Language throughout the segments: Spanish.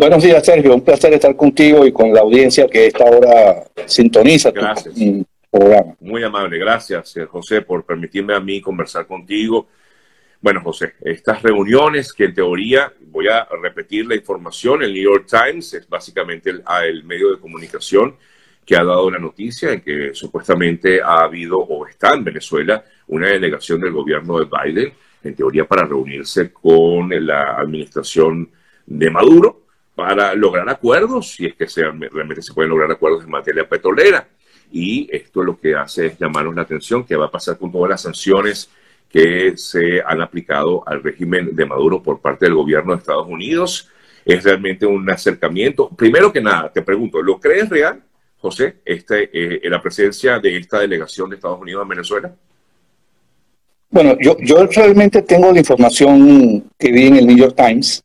Buenos días, Sergio. Un placer estar contigo y con la audiencia que esta hora sintoniza gracias. tu programa. Muy amable, gracias, eh, José, por permitirme a mí conversar contigo. Bueno, José, estas reuniones que en teoría, voy a repetir la información, el New York Times es básicamente el, el medio de comunicación que ha dado la noticia en que supuestamente ha habido o está en Venezuela una delegación del gobierno de Biden, en teoría para reunirse con la administración de Maduro para lograr acuerdos, si es que realmente se pueden lograr acuerdos en materia petrolera. Y esto lo que hace es llamarnos la atención qué va a pasar con todas las sanciones que se han aplicado al régimen de Maduro por parte del gobierno de Estados Unidos. Es realmente un acercamiento. Primero que nada, te pregunto, ¿lo crees real? José, este, eh, la presencia de esta delegación de Estados Unidos en Venezuela? Bueno, yo, yo realmente tengo la información que vi en el New York Times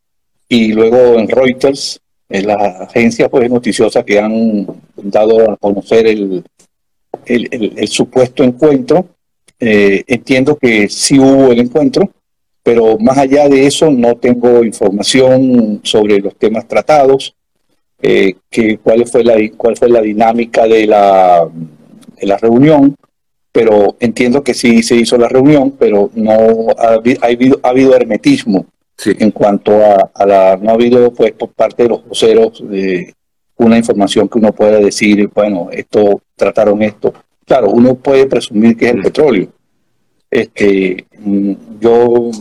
y luego en Reuters, en las agencias pues, noticiosas que han dado a conocer el, el, supuesto encuentro. Eh, entiendo que sí hubo el encuentro, pero más allá de eso no tengo información sobre los temas tratados eh, cuál, fue la, cuál fue la dinámica de la, de la reunión, pero entiendo que sí se hizo la reunión, pero no ha, habido, ha habido hermetismo en cuanto a, la, no ha habido pues por parte de los voceros de una información que uno pueda decir, bueno, esto trataron esto. Claro, uno puede presumir que es el mm. petróleo, este, mm, yo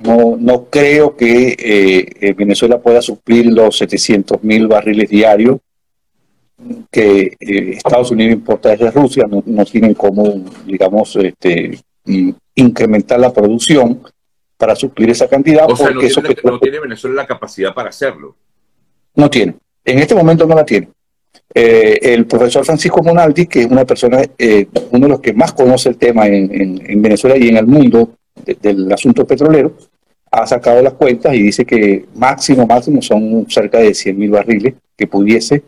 no, no, creo que eh, eh, Venezuela pueda suplir los 700 mil barriles diarios que eh, Estados Unidos importa desde Rusia. No, no tienen cómo, digamos, este, mm, incrementar la producción para suplir esa cantidad. O sea, no tiene, no tiene Venezuela la capacidad para hacerlo. No tiene. En este momento no la tiene. Eh, el profesor Francisco Monaldi, que es una persona, eh, uno de los que más conoce el tema en, Venezuela y en el mundo del asunto petrolero, ha sacado las cuentas y dice que máximo, máximo son cerca de 100 mil barriles que pudiese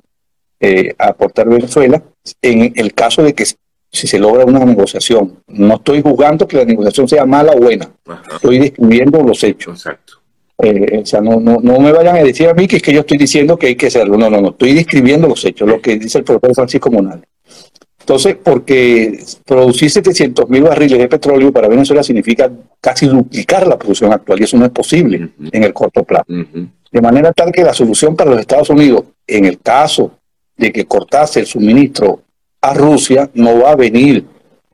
eh, aportar Venezuela en el caso de que si se logra una negociación. No estoy juzgando que la negociación sea mala o buena, estoy describiendo los hechos. Exacto. Eh, o sea, no, no, no me vayan a decir a mí que es que yo estoy diciendo que hay que hacerlo. No, no, no. Estoy describiendo los hechos, lo que dice el profesor Francisco Monal. Entonces, porque producir 700 mil barriles de petróleo para Venezuela significa casi duplicar la producción actual y eso no es posible en el corto plazo. De manera tal que la solución para los Estados Unidos, en el caso de que cortase el suministro a Rusia, no va a venir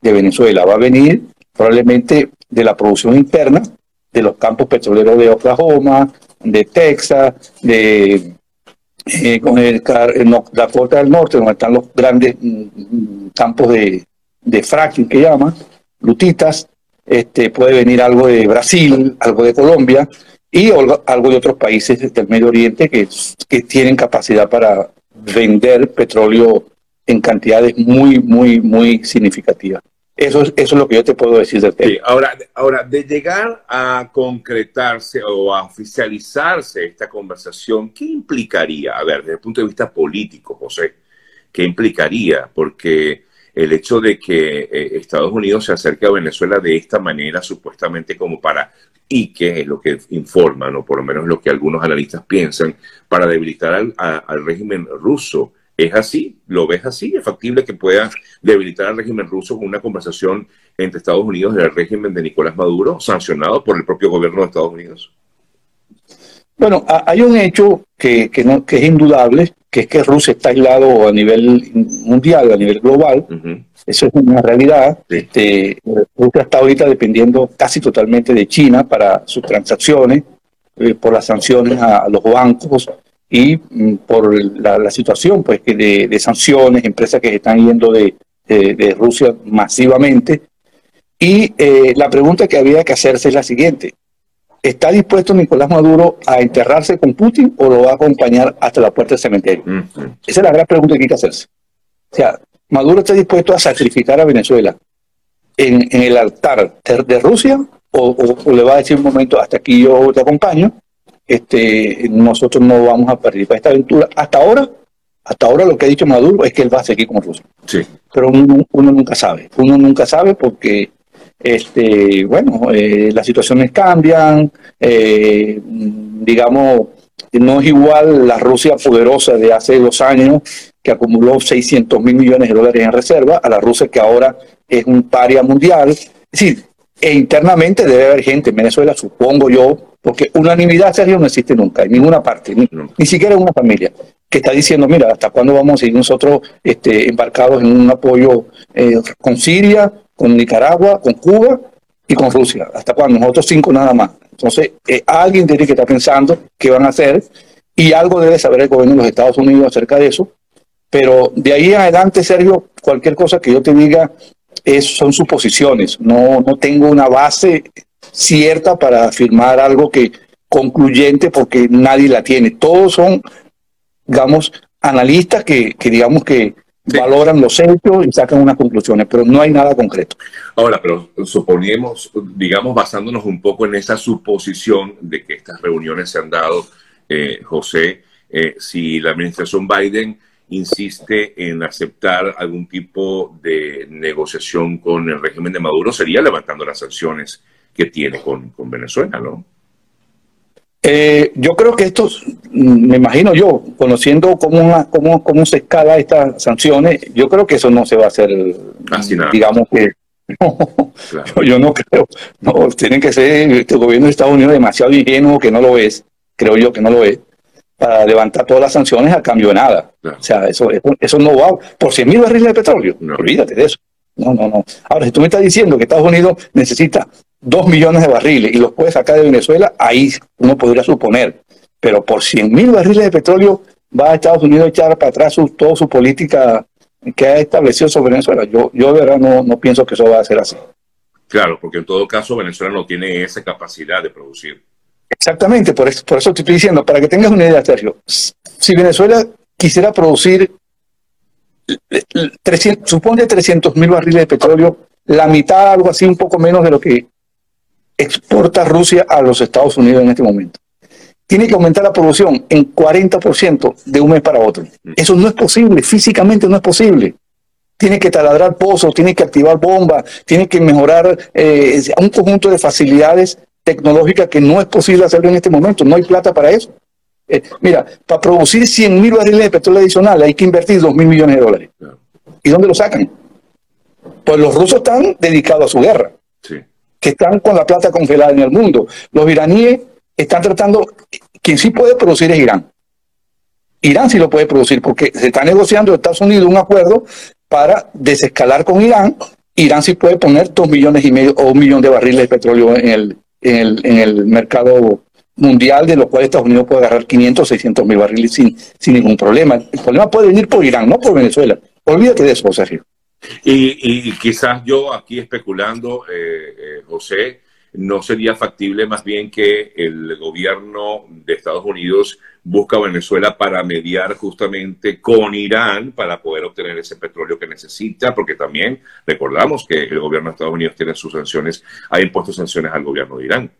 de Venezuela, va a venir probablemente de la producción interna de los campos petroleros de Oklahoma, de Texas, de eh, con el, Dakota del Norte, donde están los grandes mm, campos de, fracking que llaman, lutitas, este, puede venir algo de Brasil, algo de Colombia y algo de otros países del Medio Oriente que, que tienen capacidad para vender petróleo en cantidades muy, muy, muy significativas. Eso es, eso es lo que yo te puedo decir del tema. ahora, ahora, de llegar a concretarse o a oficializarse esta conversación, ¿qué implicaría? A ver, desde el punto de vista político, José, ¿qué implicaría? Porque el hecho de que eh, Estados Unidos se acerque a Venezuela de esta manera, supuestamente como para, y que es lo que informan, o por lo menos lo que algunos analistas piensan, para debilitar al, al régimen ruso ¿Es así? ¿Lo ves así? ¿Es factible que pueda debilitar al régimen ruso con una conversación entre Estados Unidos y el régimen de Nicolás Maduro, sancionado por el propio gobierno de Estados Unidos? Bueno, hay un hecho que, no, que es indudable, que es que Rusia está aislado a nivel mundial, a nivel global. Eso es una realidad. Este, Rusia está ahorita dependiendo casi totalmente de China para sus transacciones, eh, por las sanciones a los bancos y mm, por la, situación pues que de, sanciones, empresas que están yendo de, de, Rusia masivamente. Y eh, la pregunta que había que hacerse es la siguiente. ¿Está dispuesto Nicolás Maduro a enterrarse con Putin o lo va a acompañar hasta la puerta del cementerio? Esa es la gran pregunta que hay que hacerse. O sea, Maduro está dispuesto a sacrificar a Venezuela en, en el altar de Rusia o, o, le va a decir un momento, hasta aquí yo te acompaño, este, nosotros no vamos a participar de esta aventura. Hasta ahora, hasta ahora lo que ha dicho Maduro es que él va a seguir con Rusia. Sí. Pero uno, nunca sabe. Uno nunca sabe porque, este, bueno, eh, las situaciones cambian, eh, digamos, no es igual la Rusia poderosa de hace dos años que acumuló 600 mil millones de dólares en reserva a la Rusia que ahora es un paria mundial. Es decir, e internamente debe haber gente en Venezuela, supongo yo, porque unanimidad, Sergio, no existe nunca, en ninguna parte, ni, siquiera en una familia, que está diciendo, mira, ¿hasta cuándo vamos a seguir nosotros este, embarcados en un apoyo eh, con Siria, con Nicaragua, con Cuba y con Rusia? ¿Hasta cuándo? Nosotros cinco nada más. Entonces, eh, alguien tiene que estar pensando qué van a hacer y algo debe saber el gobierno de los Estados Unidos acerca de eso. Pero de ahí en adelante, Sergio, cualquier cosa que yo te diga es, son suposiciones. No, no tengo una base cierta para afirmar algo que concluyente porque nadie la tiene. Todos son, digamos, analistas que, que digamos que valoran los hechos y sacan unas conclusiones, pero no hay nada concreto. Ahora, pero suponemos, digamos, basándonos un poco en esa suposición de que estas reuniones se han dado, eh, José, eh, si la administración Biden insiste en aceptar algún tipo de negociación con el régimen de Maduro, sería levantando las sanciones que tiene con, con Venezuela, ¿no? Eh, yo creo que esto, me imagino yo, conociendo cómo, cómo, cómo se escala estas sanciones, yo creo que eso no se va a hacer, digamos que yo no creo. No, tienen que ser este gobierno de Estados Unidos demasiado ingenuo que no lo es, creo yo que no lo es, para levantar todas las sanciones a cambio de nada. O sea, eso, eso, no va por 100 mil barriles de petróleo. Olvídate de eso. No, no, no. Ahora, si tú me estás diciendo que Estados Unidos necesita dos millones de barriles y los puede sacar de Venezuela, ahí uno podría suponer. Pero por 100 mil barriles de petróleo va a Estados Unidos a echar para atrás su, toda su política que ha establecido sobre Venezuela. Yo, yo de verdad no, no pienso que eso va a ser así. Claro, porque en todo caso Venezuela no tiene esa capacidad de producir. Exactamente, por eso, por eso te estoy diciendo, para que tengas una idea, Sergio, si Venezuela quisiera producir, 300, supone 300 mil barriles de petróleo, la mitad, algo así, un poco menos de lo que exporta Rusia a los Estados Unidos en este momento. Tiene que aumentar la producción en 40% de un mes para otro. Eso no es posible, físicamente no es posible. Tiene que taladrar pozos, tiene que activar bombas, tiene que mejorar eh, un conjunto de facilidades tecnológicas que no es posible hacerlo en este momento. No hay plata para eso. Eh, mira, para producir 100 mil barriles de petróleo adicional hay que invertir 2 mil millones de dólares. ¿Y dónde lo sacan? Pues los rusos están dedicados a su guerra. Sí que están con la plata congelada en el mundo. Los iraníes están tratando, quien sí puede producir es Irán. Irán sí lo puede producir porque se está negociando Estados Unidos un acuerdo para desescalar con Irán. Irán sí puede poner dos millones y medio o un millón de barriles de petróleo en el, en el, en el mercado mundial, de lo cual Estados Unidos puede agarrar 500 o 600 mil barriles sin, sin ningún problema. El problema puede venir por Irán, no por Venezuela. Olvídate de eso, Sergio. Y, quizás yo aquí especulando, eh, eh, José, no sería factible más bien que el gobierno de Estados Unidos busca a Venezuela para mediar justamente con Irán para poder obtener ese petróleo que necesita, porque también recordamos que el gobierno de Estados Unidos tiene sus sanciones, ha impuesto sanciones al gobierno de Irán.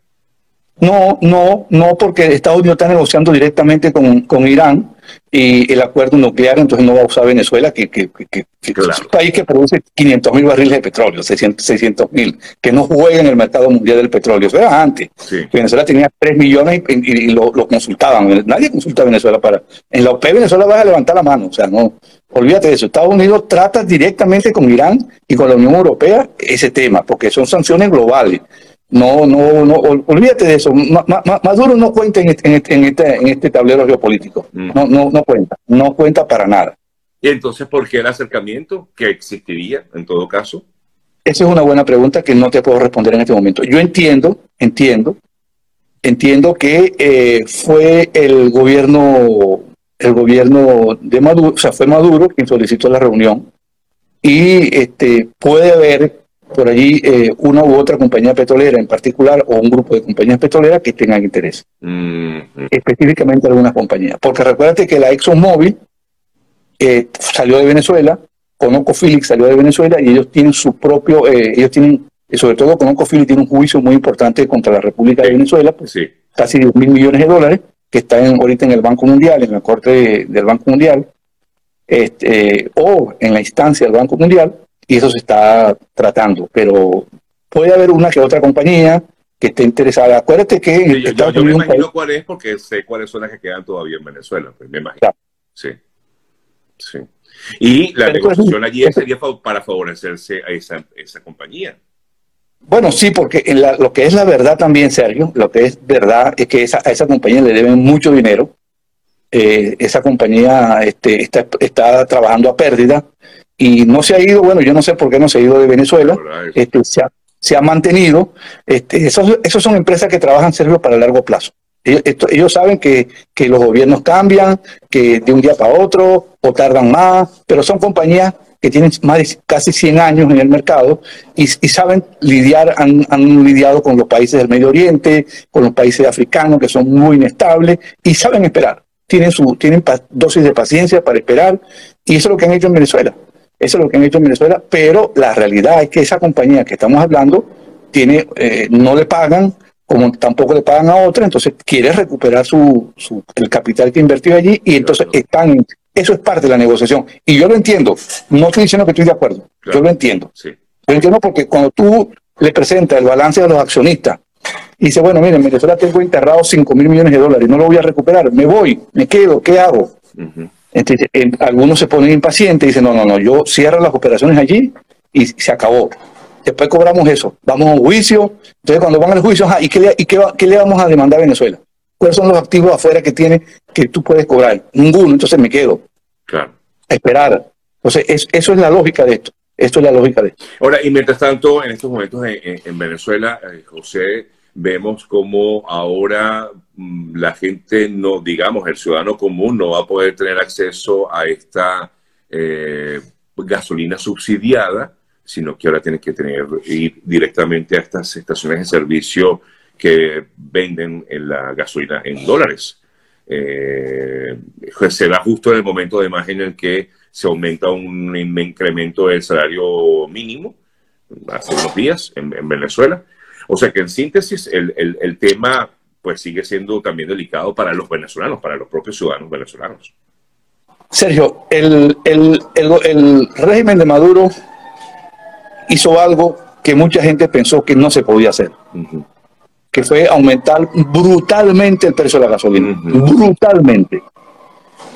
No, no, no, porque Estados Unidos está negociando directamente con, con Irán y el acuerdo nuclear, entonces no va a usar Venezuela, que, que, que, es un país que produce 500 mil barriles de petróleo, 600 mil, que no juega en el mercado mundial del petróleo. Eso era antes. Venezuela tenía 3 millones y, lo, consultaban. Nadie consulta a Venezuela para... En la OP Venezuela va a levantar la mano, o sea, no... Olvídate de eso. Estados Unidos trata directamente con Irán y con la Unión Europea ese tema, porque son sanciones globales. No, no, no, olvídate de eso. Maduro no cuenta en este, en este, en este tablero geopolítico. Mm. No, no, no cuenta, no cuenta para nada. ¿Y entonces por qué el acercamiento que existiría en todo caso? Esa es una buena pregunta que no te puedo responder en este momento. Yo entiendo, entiendo, entiendo que eh, fue el gobierno, el gobierno de Maduro, o sea, fue Maduro quien solicitó la reunión y este, puede haber por allí eh, una u otra compañía petrolera en particular o un grupo de compañías petroleras que tengan interés. Específicamente algunas compañías. Porque recuérdate que la ExxonMobil eh, salió de Venezuela, ConocoPhillips salió de Venezuela y ellos tienen su propio, eh, ellos tienen, sobre todo ConocoPhillips tiene un juicio muy importante contra la República de Venezuela, pues casi 10 mil millones de dólares, que está ahorita en el Banco Mundial, en la Corte del Banco Mundial, este, o en la instancia del Banco Mundial, y eso se está tratando, pero puede haber una que otra compañía que esté interesada. Acuérdate que yo, me imagino cuál es porque sé cuáles son las que quedan todavía en Venezuela, pues me imagino. Sí, sí. Y la negociación allí sería para favorecerse a esa, esa compañía. Bueno, sí, porque en lo que es la verdad también, Sergio, lo que es verdad es que esa, a esa compañía le deben mucho dinero. Eh, esa compañía este, está, está, trabajando a pérdida y no se ha ido, bueno, yo no sé por qué no se ha ido de Venezuela, este, se, ha, se, ha, mantenido. Este, esos, esos son empresas que trabajan, Sergio, para largo plazo. Ellos, ellos saben que, que los gobiernos cambian, que de un día para otro, o tardan más, pero son compañías que tienen más de casi 100 años en el mercado y, saben lidiar, han, han, lidiado con los países del Medio Oriente, con los países africanos que son muy inestables y saben esperar. Tienen, su, tienen dosis de paciencia para esperar y eso es lo que han hecho en Venezuela. Eso es lo que han hecho en Venezuela, pero la realidad es que esa compañía que estamos hablando tiene, eh, no le pagan, como tampoco le pagan a otra, entonces quiere recuperar su, su, el capital que invirtió allí y entonces están eso es parte de la negociación. Y yo lo entiendo. No estoy diciendo que estoy de acuerdo. Yo lo entiendo. Sí. Lo entiendo porque cuando tú le presentas el balance a los accionistas y dice, bueno, miren, en Venezuela tengo enterrado 5 mil millones de dólares, no lo voy a recuperar, me voy, me quedo, ¿qué hago? Entonces, algunos se ponen impacientes y dicen, no, no, no, yo cierro las operaciones allí y se acabó. Después cobramos eso, vamos a un juicio. Entonces, cuando van al juicio, ¿y, qué le, y qué, qué le vamos a demandar a Venezuela? ¿Cuáles son los activos afuera que tiene que tú puedes cobrar? Ninguno, entonces me quedo. Claro. esperar. Entonces, eso es la lógica de esto. Esto es la lógica de esto. Ahora, y mientras tanto, en estos momentos en, Venezuela, eh, José, vemos como ahora mm, la gente, no, digamos, el ciudadano común no va a poder tener acceso a esta eh, gasolina subsidiada, sino que ahora tiene que tener ir directamente a estas estaciones de servicio que venden la gasolina en dólares eh, se da justo en el momento además en el que se aumenta un incremento del salario mínimo hace unos días en, Venezuela. O sea que en síntesis el, el, tema pues sigue siendo también delicado para los venezolanos, para los propios ciudadanos venezolanos. Sergio, el, el, el, régimen de Maduro hizo algo que mucha gente pensó que no se podía hacer que fue aumentar brutalmente el precio de la gasolina. Brutalmente.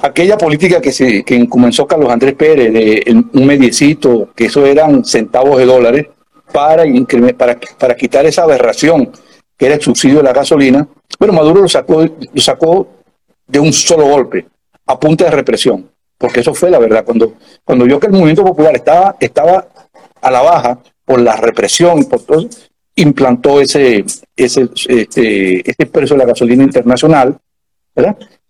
Aquella política que, se, que comenzó Carlos Andrés Pérez de un mediecito, que eso eran centavos de dólares, para, para, para quitar esa aberración que era el subsidio de la gasolina, bueno, Maduro lo sacó, lo sacó de un solo golpe, a punta de represión, porque eso fue la verdad. Cuando, cuando vio que el movimiento popular estaba, estaba a la baja por la represión por todo, implantó ese, ese, este, este precio de la gasolina internacional.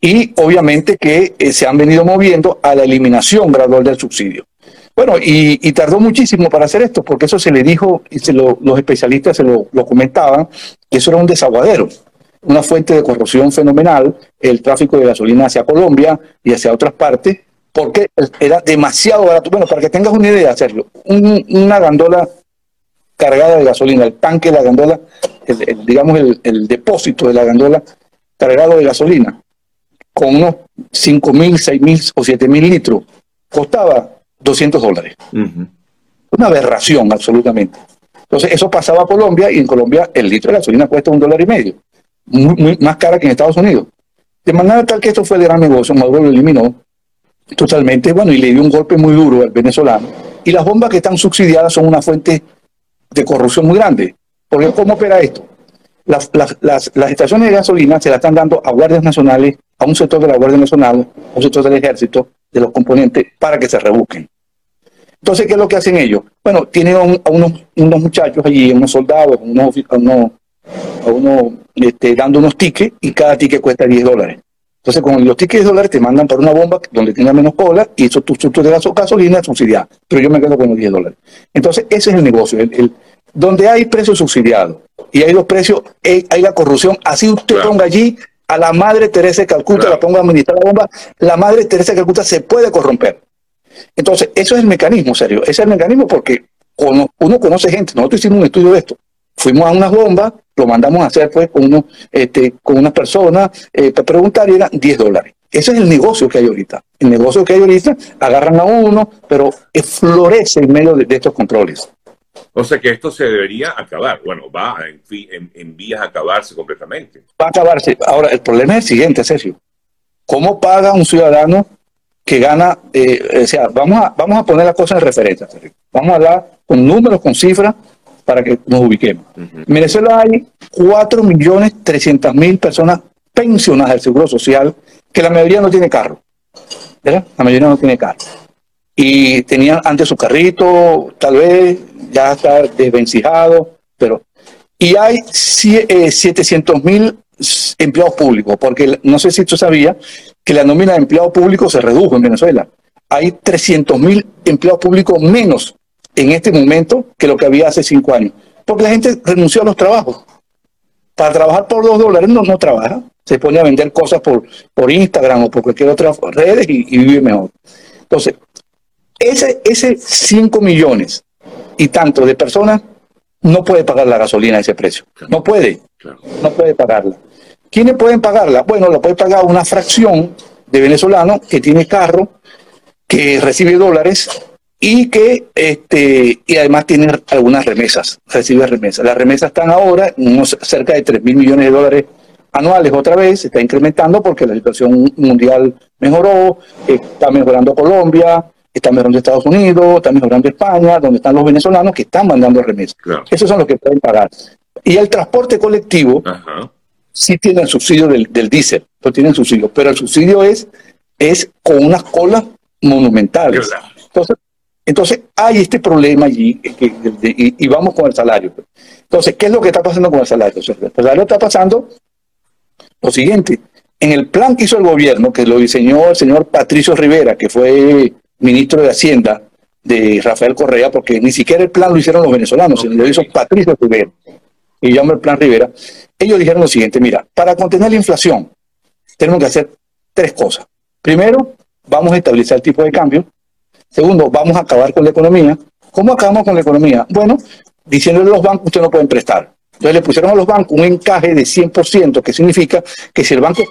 Y obviamente que eh, se han venido moviendo a la eliminación gradual del subsidio. Bueno, y, tardó muchísimo para hacer esto, porque eso se le dijo, y se lo, los especialistas se lo, comentaban, que eso era un desaguadero, una fuente de corrupción fenomenal, el tráfico de gasolina hacia Colombia y hacia otras partes, porque era demasiado barato. Bueno, para que tengas una idea, Sergio, una gandola cargada de gasolina, el tanque de la gandola, digamos el, depósito de la gandola cargado de gasolina, con unos 5 mil, 6 mil o 7 mil litros, costaba 200 dólares. Una aberración, absolutamente. Entonces, eso pasaba a Colombia y en Colombia el litro de gasolina cuesta un dólar y medio, muy, más cara que en Estados Unidos. De manera tal que esto fue de gran negocio, Maduro lo eliminó totalmente, bueno, y le dio un golpe muy duro al venezolano. Y las bombas que están subsidiadas son una fuente de corrupción muy grande. Porque ¿cómo opera esto? Las, las, estaciones de gasolina se las están dando a guardias nacionales, a un sector de la Guardia Nacional, a un sector del ejército, de los componentes, para que se rebusquen. Entonces, ¿qué es lo que hacen ellos? Bueno, tienen a, unos, unos, muchachos allí, unos soldados, unos, a unos, este, dando unos tickets y cada ticket cuesta 10 dólares. Entonces, con los tickets de dólares te mandan para una bomba donde tenga menos cola y eso tu de gasolina es subsidiada, pero yo me quedo con los 10 dólares. Entonces, ese es el negocio. El, donde hay precios subsidiados y hay los precios, hay, la corrupción. Así usted ponga allí a la madre Teresa de Calcuta, la ponga a administrar la bomba, la madre Teresa de Calcuta se puede corromper. Entonces, eso es el mecanismo, serio. Ese es el mecanismo porque uno conoce gente. Nosotros hicimos un estudio de esto. Fuimos a unas bombas lo mandamos a hacer pues con, uno, este, con una persona eh, para preguntar y eran 10 dólares. Ese es el negocio que hay ahorita. El negocio que hay ahorita, agarran a uno, pero florece en medio de, estos controles. O sea que esto se debería acabar. Bueno, va en, en, vías a acabarse completamente. Va a acabarse. Ahora, el problema es el siguiente, Sergio. ¿Cómo paga un ciudadano que gana? Eh, o sea, vamos a, vamos a poner la cosa en referencia. Vamos a hablar con números, con cifras, para que nos ubiquemos. En Venezuela hay 4.300.000 personas pensionadas del Seguro Social, que la mayoría no tiene carro. ¿verdad? La mayoría no tiene carro. Y tenían antes su carrito, tal vez ya está desvencijado, pero... Y hay 700.000 eh, empleados públicos, porque no sé si tú sabías que la nómina de empleados públicos se redujo en Venezuela. Hay 300.000 empleados públicos menos en este momento que lo que había hace cinco años. Porque la gente renunció a los trabajos. Para trabajar por dos dólares no, no trabaja. Se pone a vender cosas por, por Instagram o por cualquier otra red y, vive mejor. Entonces, ese, ese 5 millones y tanto de personas no puede pagar la gasolina a ese precio. No puede. No puede pagarla. ¿Quiénes pueden pagarla? Bueno, la puede pagar una fracción de venezolanos que tiene carro, que recibe dólares y que este y además tiene algunas remesas, recibe remesas. Las remesas están ahora unos cerca de 3 mil millones de dólares anuales otra vez, se está incrementando porque la situación mundial mejoró, está mejorando Colombia, está mejorando Estados Unidos, está mejorando España, donde están los venezolanos que están mandando remesas. Esos son los que pueden pagar. Y el transporte colectivo sí tiene el subsidio del, del diésel, pues tienen subsidio, pero el subsidio es, es con unas colas monumentales. Entonces, entonces, hay este problema allí y, vamos con el salario. Entonces, ¿qué es lo que está pasando con el salario? El salario está pasando lo siguiente. En el plan que hizo el gobierno, que lo diseñó el señor Patricio Rivera, que fue ministro de Hacienda de Rafael Correa, porque ni siquiera el plan lo hicieron los venezolanos, sino lo hizo Patricio Rivera, y llama el plan Rivera. Ellos dijeron lo siguiente, mira, para contener la inflación tenemos que hacer tres cosas. Primero, vamos a estabilizar el tipo de cambio, Segundo, vamos a acabar con la economía. ¿Cómo acabamos con la economía? Bueno, diciéndole a los bancos, ustedes no pueden prestar. Entonces le pusieron a los bancos un encaje de 100%, que significa que si el banco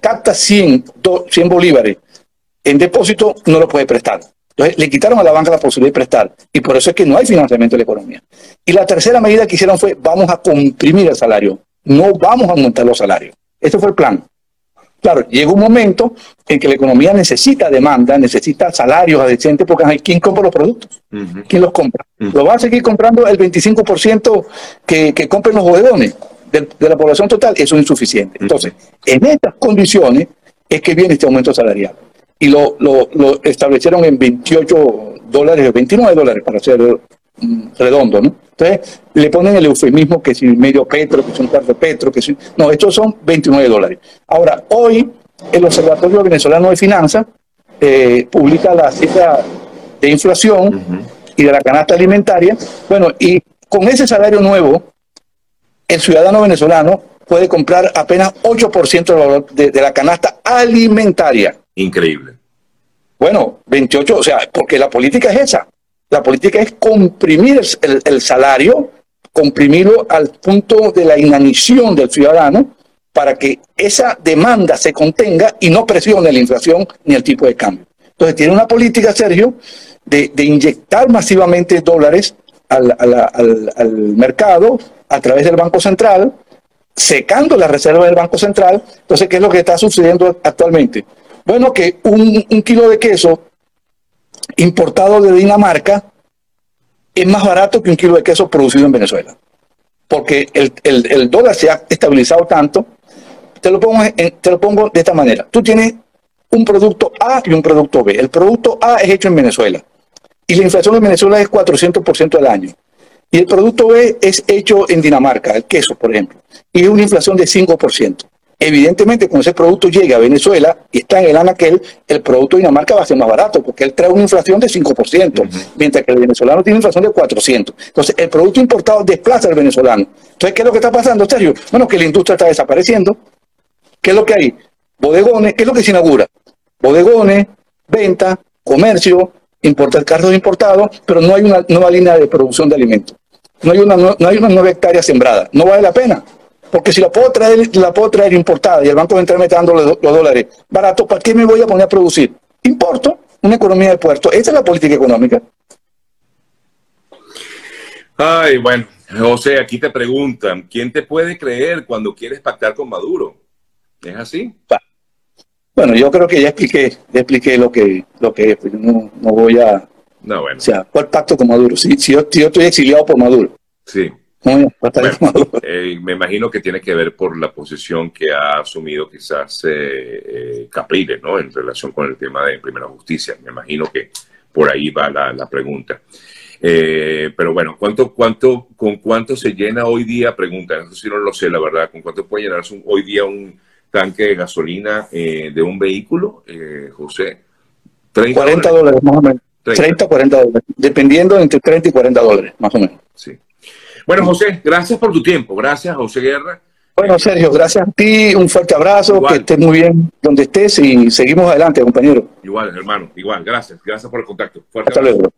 capta 100, 100 bolívares en depósito, no lo puede prestar. Entonces le quitaron a la banca la posibilidad de prestar y por eso es que no hay financiamiento de la economía. Y la tercera medida que hicieron fue vamos a comprimir el salario, no vamos a aumentar los salarios. Este fue el plan. Claro, llega un momento en que la economía necesita demanda, necesita salarios decentes, porque hay quien compra los productos, quién los compra. Lo va a seguir comprando el 25% que, que compren los bodegones de, la población total, eso es insuficiente. Entonces, en estas condiciones es que viene este aumento salarial. Y lo, lo, lo establecieron en 28 dólares, 29 dólares para ser mm, redondo, ¿no? Entonces, le ponen el eufemismo que si medio petro, que es un cuarto de petro, que si... No, estos son 29 dólares. Ahora, hoy el Observatorio Venezolano de Finanzas eh, publica la cifra de inflación y de la canasta alimentaria. Bueno, y con ese salario nuevo, el ciudadano venezolano puede comprar apenas 8% del valor de, de la canasta alimentaria. Increíble. Bueno, 28, o sea, porque la política es esa. La política es comprimir el, salario, comprimirlo al punto de la inanición del ciudadano para que esa demanda se contenga y no presione la inflación ni el tipo de cambio. Entonces tiene una política, Sergio, de, inyectar masivamente dólares al, mercado a través del Banco Central, secando la reserva del Banco Central. Entonces, ¿qué es lo que está sucediendo actualmente? Bueno, que un, kilo de queso importado de Dinamarca es más barato que un kilo de queso producido en Venezuela. Porque el, dólar se ha estabilizado tanto. Te lo, pongo te lo pongo de esta manera. Tú tienes un producto A y un producto B. El producto A es hecho en Venezuela. Y la inflación en Venezuela es 400% al año. Y el producto B es hecho en Dinamarca, el queso, por ejemplo. Y es una inflación de 5%. Evidentemente, cuando ese producto llega a Venezuela y está en el anaquel, el producto de Dinamarca va a ser más barato porque él trae una inflación de 5%, mientras que el venezolano tiene una inflación de 400%. Entonces, el producto importado desplaza al venezolano. Entonces, ¿qué es lo que está pasando, Sergio? Bueno, que la industria está desapareciendo. ¿Qué es lo que hay? Bodegones, ¿qué es lo que se inaugura? Bodegones, venta, comercio, importar carros importados, pero no hay una nueva línea de producción de alimentos. No hay una, no hay una nueva hectárea sembrada. No vale la pena. Porque si la puedo traer, la puedo traer importada y el banco me está dando los, dólares barato, ¿para qué me voy a poner a producir? Importo una economía de puerto. Esa es la política económica. Ay, bueno, José, aquí te preguntan, ¿quién te puede creer cuando quieres pactar con Maduro? ¿Es así? Bueno, yo creo que ya expliqué, ya expliqué lo que, lo que es, pues no, no voy a... No, bueno. O sea, ¿cuál pacto con Maduro? Si, si, yo, yo estoy exiliado por Maduro. Sí. Eh, me imagino que tiene que ver por la posición que ha asumido quizás eh, eh, Capriles, ¿no? En relación con el tema de primera justicia. Me imagino que por ahí va la, pregunta. pero bueno, ¿cuánto, cuánto, ¿con cuánto se llena hoy día? Pregunta, eso sí no lo sé, la verdad. ¿Con cuánto puede llenarse hoy día un tanque de gasolina de un vehículo, José? 30 40 dólares, más o menos. 30. 30, 40 dólares. Dependiendo entre 30 y 40 dólares, más o menos. Sí. Bueno, José, gracias por tu tiempo. Gracias, José Guerra. Bueno, Sergio, gracias a ti, un fuerte abrazo, que estés muy bien donde estés y seguimos adelante, compañero. Igual, hermano, igual, gracias, gracias por el contacto. Fuerte Hasta luego.